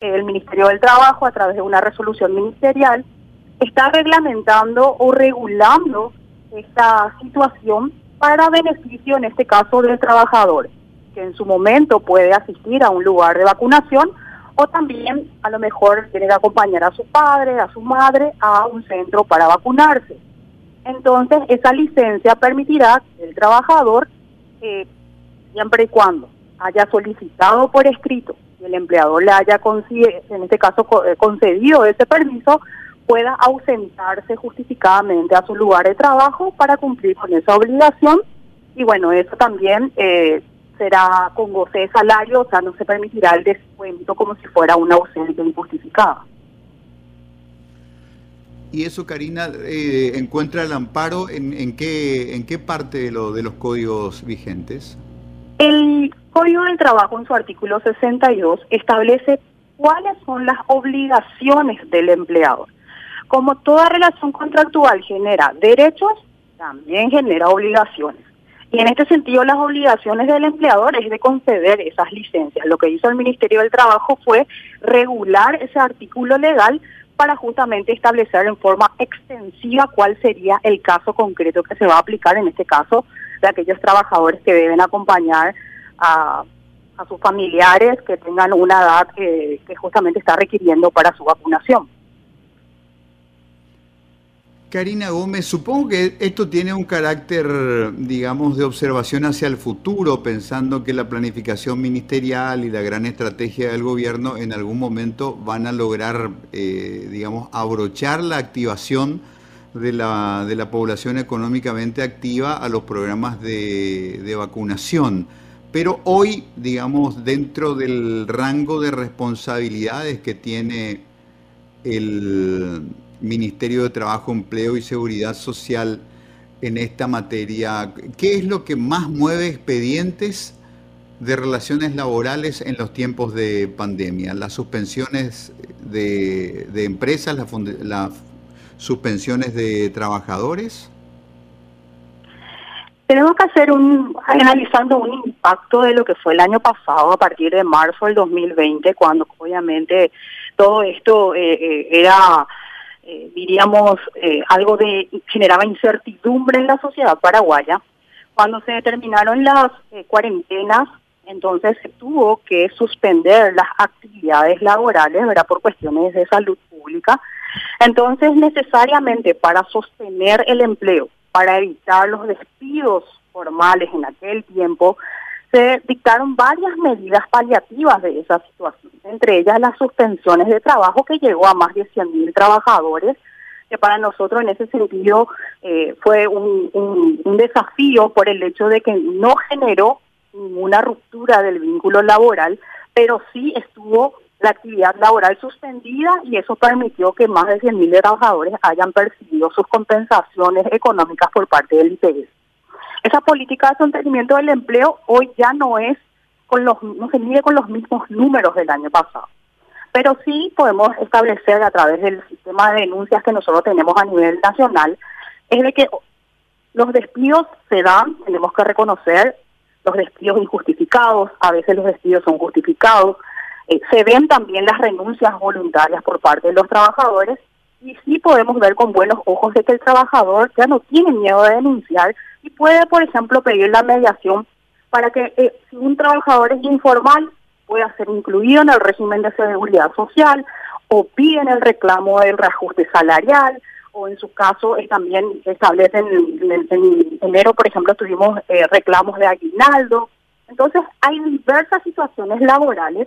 el Ministerio del Trabajo, a través de una resolución ministerial, está reglamentando o regulando esta situación para beneficio, en este caso, del trabajador, que en su momento puede asistir a un lugar de vacunación o también a lo mejor tiene que acompañar a su padre, a su madre, a un centro para vacunarse. Entonces, esa licencia permitirá que el trabajador, eh, siempre y cuando haya solicitado por escrito el empleador le haya, en este caso, eh, concedido ese permiso, pueda ausentarse justificadamente a su lugar de trabajo para cumplir con esa obligación. Y bueno, eso también eh, será con goce de salario, o sea, no se permitirá el descuento como si fuera una ausencia injustificada. ¿Y eso, Karina, eh, encuentra el amparo en, en, qué, en qué parte de, lo, de los códigos vigentes? Código del Trabajo en su artículo 62 establece cuáles son las obligaciones del empleador. Como toda relación contractual genera derechos, también genera obligaciones. Y en este sentido, las obligaciones del empleador es de conceder esas licencias. Lo que hizo el Ministerio del Trabajo fue regular ese artículo legal para justamente establecer en forma extensiva cuál sería el caso concreto que se va a aplicar, en este caso, de aquellos trabajadores que deben acompañar a, sus familiares que tengan una edad que, justamente está requiriendo para su vacunación. Karina Gómez, supongo que esto tiene un carácter, digamos, de observación hacia el futuro, pensando que la planificación ministerial y la gran estrategia del gobierno en algún momento van a lograr, eh, digamos, abrochar la activación de la, de la población económicamente activa a los programas de vacunación. Pero hoy, digamos, dentro del rango de responsabilidades que tiene el Ministerio de Trabajo, Empleo y Seguridad Social en esta materia, ¿qué es lo que más mueve expedientes de relaciones laborales en los tiempos de pandemia? ¿Las suspensiones de, empresas, las suspensiones de trabajadores? Tenemos que hacer un, analizando un impacto de lo que fue el año pasado, a partir de marzo del 2020, cuando obviamente todo esto eh, eh, era, eh, diríamos, algo de, generaba incertidumbre en la sociedad paraguaya. Cuando se determinaron las cuarentenas, entonces se tuvo que suspender las actividades laborales, ¿verdad? Por cuestiones de salud pública. Entonces, necesariamente para sostener el empleo, para evitar los despidos formales en aquel tiempo, se dictaron varias medidas paliativas de esa situación, entre ellas las suspensiones de trabajo que llegó a más de 100.000 trabajadores, que para nosotros en ese sentido eh, fue un, un desafío por el hecho de que no generó ninguna ruptura del vínculo laboral, pero sí estuvo la actividad laboral suspendida y eso permitió que más de 100.000 trabajadores hayan percibido sus compensaciones económicas por parte del IPS. Esa política de sostenimiento del empleo hoy ya no es con los no se mide con los mismos números del año pasado. Pero sí podemos establecer a través del sistema de denuncias que nosotros tenemos a nivel nacional es de que los despidos se dan, tenemos que reconocer los despidos injustificados, a veces los despidos son justificados, eh, se ven también las renuncias voluntarias por parte de los trabajadores y sí podemos ver con buenos ojos de que el trabajador ya no tiene miedo de denunciar y puede, por ejemplo, pedir la mediación para que eh, si un trabajador es informal pueda ser incluido en el régimen de seguridad social o piden el reclamo del reajuste salarial o en su caso eh, también establecen en, enero, por ejemplo, tuvimos reclamos de aguinaldo. Entonces hay diversas situaciones laborales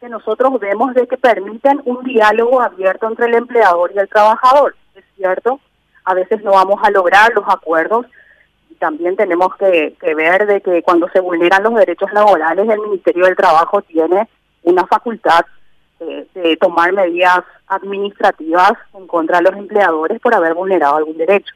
que nosotros vemos de que permiten un diálogo abierto entre el empleador y el trabajador. Es cierto, a veces no vamos a lograr los acuerdos y también tenemos que, ver de que cuando se vulneran los derechos laborales, el Ministerio del Trabajo tiene una facultad de tomar medidas administrativas en contra de los empleadores por haber vulnerado algún derecho.